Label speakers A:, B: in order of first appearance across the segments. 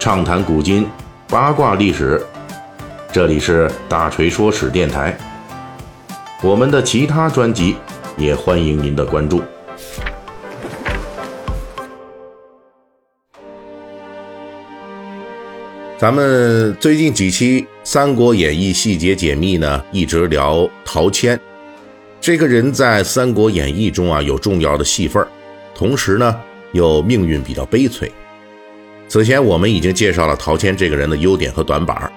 A: 畅谈古今，八卦历史。这里是大锤说史电台。我们的其他专辑也欢迎您的关注。咱们最近几期《三国演义》细节解密呢，一直聊陶谦。这个人在《三国演义》中啊有重要的戏份同时呢又命运比较悲催。此前我们已经介绍了陶谦这个人的优点和短板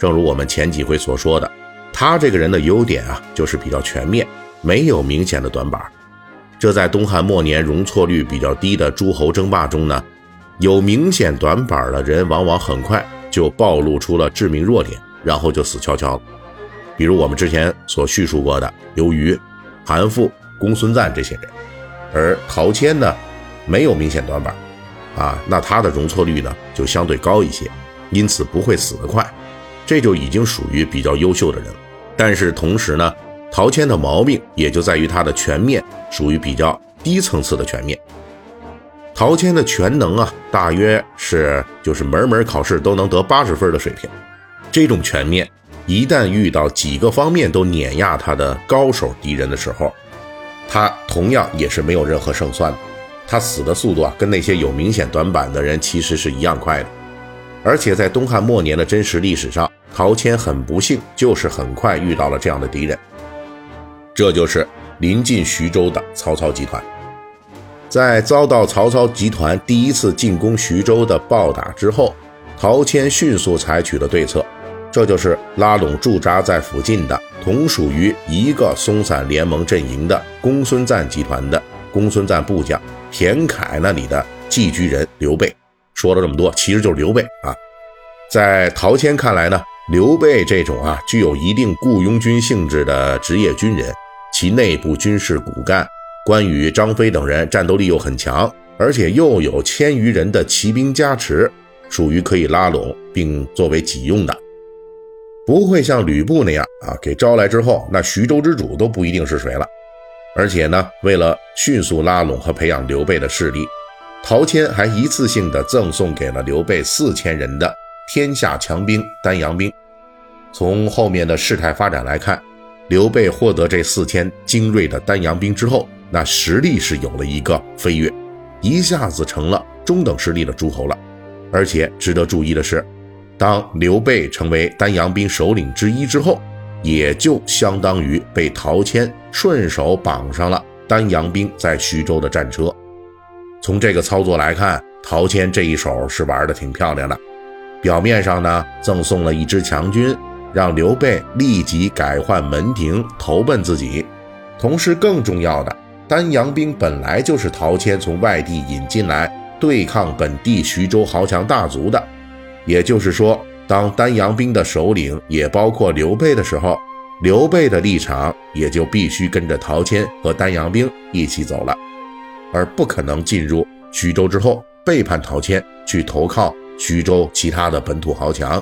A: 正如我们前几回所说的，他这个人的优点啊就是比较全面，没有明显的短板这在东汉末年容错率比较低的诸侯争霸中呢，有明显短板的人往往很快就暴露出了致命弱点，然后就死翘翘了。比如我们之前所叙述过的刘虞。韩馥、公孙瓒这些人，而陶谦呢，没有明显短板，啊，那他的容错率呢就相对高一些，因此不会死得快，这就已经属于比较优秀的人。但是同时呢，陶谦的毛病也就在于他的全面属于比较低层次的全面。陶谦的全能啊，大约是就是门门考试都能得八十分的水平，这种全面。一旦遇到几个方面都碾压他的高手敌人的时候，他同样也是没有任何胜算的。他死的速度啊，跟那些有明显短板的人其实是一样快的。而且在东汉末年的真实历史上，陶谦很不幸，就是很快遇到了这样的敌人。这就是临近徐州的曹操集团。在遭到曹操集团第一次进攻徐州的暴打之后，陶谦迅速采取了对策。这就是拉拢驻扎在附近的、同属于一个松散联盟阵营的公孙瓒集团的公孙瓒部将田凯那里的寄居人刘备。说了这么多，其实就是刘备啊。在陶谦看来呢，刘备这种啊具有一定雇佣军性质的职业军人，其内部军事骨干关羽、张飞等人战斗力又很强，而且又有千余人的骑兵加持，属于可以拉拢并作为己用的。不会像吕布那样啊，给招来之后，那徐州之主都不一定是谁了。而且呢，为了迅速拉拢和培养刘备的势力，陶谦还一次性的赠送给了刘备四千人的天下强兵丹阳兵。从后面的事态发展来看，刘备获得这四千精锐的丹阳兵之后，那实力是有了一个飞跃，一下子成了中等实力的诸侯了。而且值得注意的是。当刘备成为丹阳兵首领之一之后，也就相当于被陶谦顺手绑上了丹阳兵在徐州的战车。从这个操作来看，陶谦这一手是玩的挺漂亮的。表面上呢，赠送了一支强军，让刘备立即改换门庭投奔自己。同时，更重要的，丹阳兵本来就是陶谦从外地引进来对抗本地徐州豪强大族的。也就是说，当丹阳兵的首领也包括刘备的时候，刘备的立场也就必须跟着陶谦和丹阳兵一起走了，而不可能进入徐州之后背叛陶谦去投靠徐州其他的本土豪强。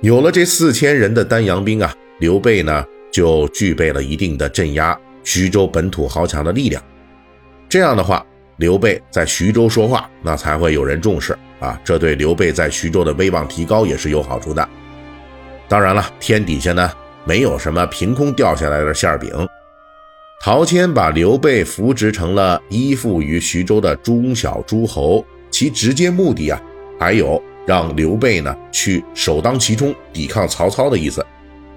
A: 有了这四千人的丹阳兵啊，刘备呢就具备了一定的镇压徐州本土豪强的力量。这样的话，刘备在徐州说话，那才会有人重视。啊，这对刘备在徐州的威望提高也是有好处的。当然了，天底下呢没有什么凭空掉下来的馅饼。陶谦把刘备扶植成了依附于徐州的中小诸侯，其直接目的啊，还有让刘备呢去首当其冲抵抗曹操的意思。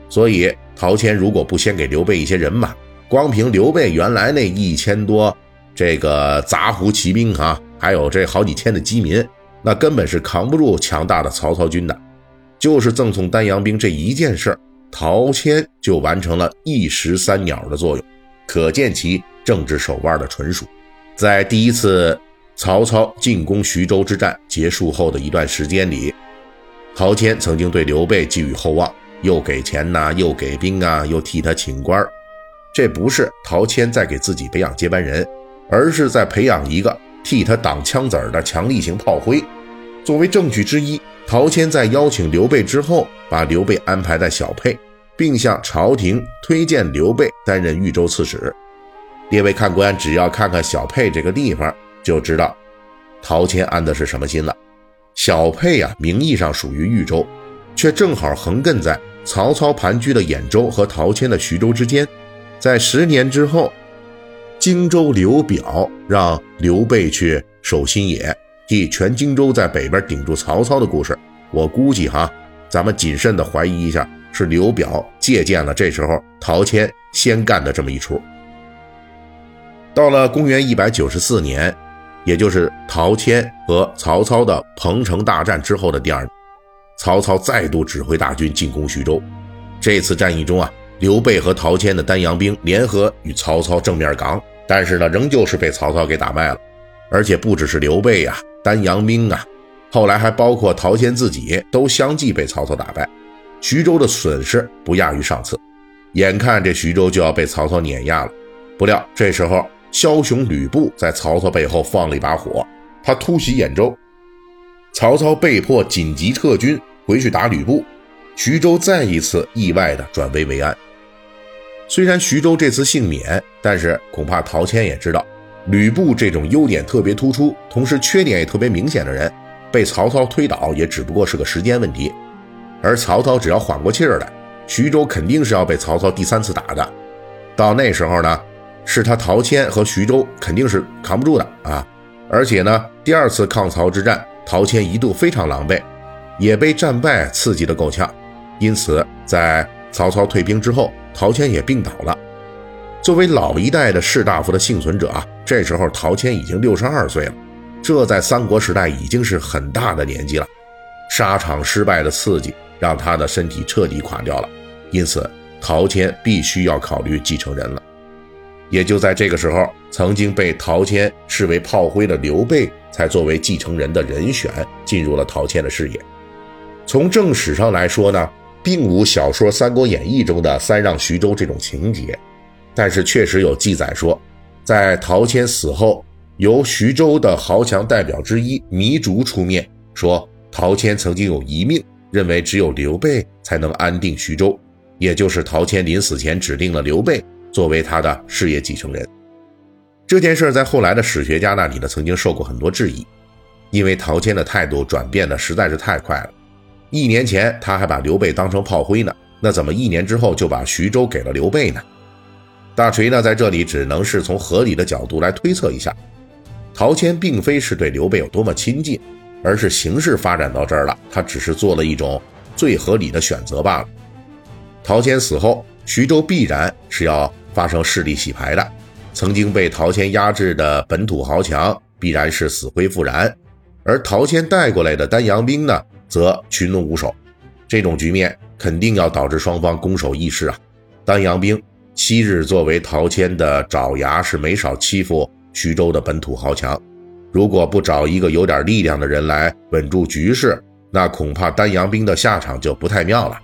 A: 所以，陶谦如果不先给刘备一些人马，光凭刘备原来那一千多这个杂胡骑兵啊，还有这好几千的饥民。那根本是扛不住强大的曹操军的，就是赠送丹阳兵这一件事儿，陶谦就完成了一石三鸟的作用，可见其政治手腕的纯熟。在第一次曹操进攻徐州之战结束后的一段时间里，陶谦曾经对刘备寄予厚望，又给钱呐，又给兵啊，又替他请官这不是陶谦在给自己培养接班人，而是在培养一个替他挡枪子儿的强力型炮灰。作为证据之一，陶谦在邀请刘备之后，把刘备安排在小沛，并向朝廷推荐刘备担任豫州刺史。列位看官，只要看看小沛这个地方，就知道陶谦安的是什么心了。小沛啊，名义上属于豫州，却正好横亘在曹操盘踞的兖州和陶谦的徐州之间。在十年之后，荆州刘表让刘备去守新野，替全荆州在北边顶住曹操的故事，我估计哈，咱们谨慎的怀疑一下，是刘表借鉴了这时候陶谦先干的这么一出。到了公元一百九十四年，也就是陶谦和曹操的彭城大战之后的第二年，曹操再度指挥大军进攻徐州。这次战役中啊，刘备和陶谦的丹阳兵联合与曹操正面刚，但是呢，仍旧是被曹操给打败了。而且不只是刘备呀，丹阳兵啊，后来还包括陶谦自己都相继被曹操打败。徐州的损失不亚于上次，眼看这徐州就要被曹操碾压了。不料这时候。枭雄吕布在曹操背后放了一把火，他突袭兖州，曹操被迫紧急撤军回去打吕布，徐州再一次意外的转危为安。虽然徐州这次幸免，但是恐怕陶谦也知道，吕布这种优点特别突出，同时缺点也特别明显的人，被曹操推倒也只不过是个时间问题。而曹操只要缓过气儿来，徐州肯定是要被曹操第三次打的。到那时候呢？是他陶谦和徐州肯定是扛不住的啊！而且呢，第二次抗曹之战，陶谦一度非常狼狈，也被战败刺激的够呛。因此，在曹操退兵之后，陶谦也病倒了。作为老一代的士大夫的幸存者啊，这时候陶谦已经六十二岁了，这在三国时代已经是很大的年纪了。沙场失败的刺激让他的身体彻底垮掉了，因此陶谦必须要考虑继承人了。也就在这个时候，曾经被陶谦视为炮灰的刘备，才作为继承人的人选进入了陶谦的视野。从正史上来说呢，并无小说《三国演义》中的三让徐州这种情节，但是确实有记载说，在陶谦死后，由徐州的豪强代表之一糜竺出面说，陶谦曾经有遗命，认为只有刘备才能安定徐州，也就是陶谦临死前指定了刘备。作为他的事业继承人，这件事在后来的史学家那里呢，曾经受过很多质疑，因为陶谦的态度转变的实在是太快了。一年前他还把刘备当成炮灰呢，那怎么一年之后就把徐州给了刘备呢？大锤呢在这里只能是从合理的角度来推测一下，陶谦并非是对刘备有多么亲近，而是形势发展到这儿了，他只是做了一种最合理的选择罢了。陶谦死后，徐州必然是要。发生势力洗牌的，曾经被陶谦压制的本土豪强必然是死灰复燃，而陶谦带过来的丹阳兵呢，则群龙无首。这种局面肯定要导致双方攻守易势啊！丹阳兵昔日作为陶谦的爪牙，是没少欺负徐州的本土豪强。如果不找一个有点力量的人来稳住局势，那恐怕丹阳兵的下场就不太妙了。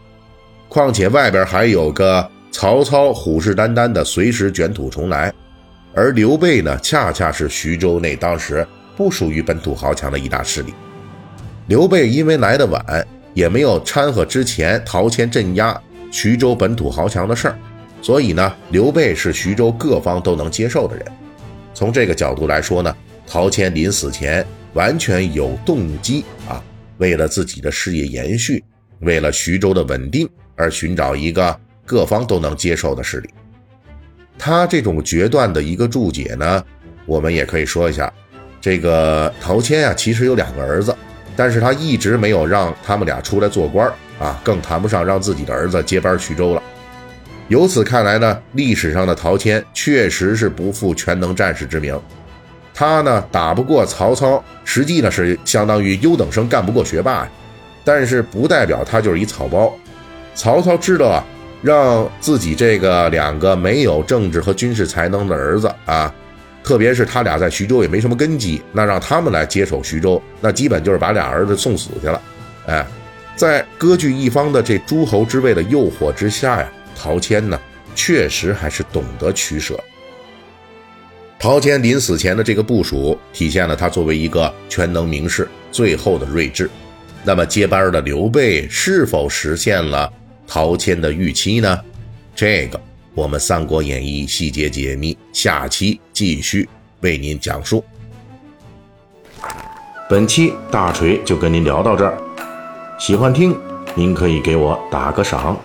A: 况且外边还有个。曹操虎视眈眈的，随时卷土重来，而刘备呢，恰恰是徐州内当时不属于本土豪强的一大势力。刘备因为来的晚，也没有掺和之前陶谦镇压徐州本土豪强的事儿，所以呢，刘备是徐州各方都能接受的人。从这个角度来说呢，陶谦临死前完全有动机啊，为了自己的事业延续，为了徐州的稳定而寻找一个。各方都能接受的势力，他这种决断的一个注解呢，我们也可以说一下。这个陶谦啊，其实有两个儿子，但是他一直没有让他们俩出来做官啊，更谈不上让自己的儿子接班徐州了。由此看来呢，历史上的陶谦确实是不负全能战士之名。他呢打不过曹操，实际呢是相当于优等生干不过学霸，但是不代表他就是一草包。曹操知道啊。让自己这个两个没有政治和军事才能的儿子啊，特别是他俩在徐州也没什么根基，那让他们来接手徐州，那基本就是把俩儿子送死去了。哎，在割据一方的这诸侯之位的诱惑之下呀，陶谦呢确实还是懂得取舍。陶谦临死前的这个部署，体现了他作为一个全能名士最后的睿智。那么接班的刘备是否实现了？陶谦的预期呢？这个我们《三国演义》细节解密，下期继续为您讲述。本期大锤就跟您聊到这儿，喜欢听您可以给我打个赏。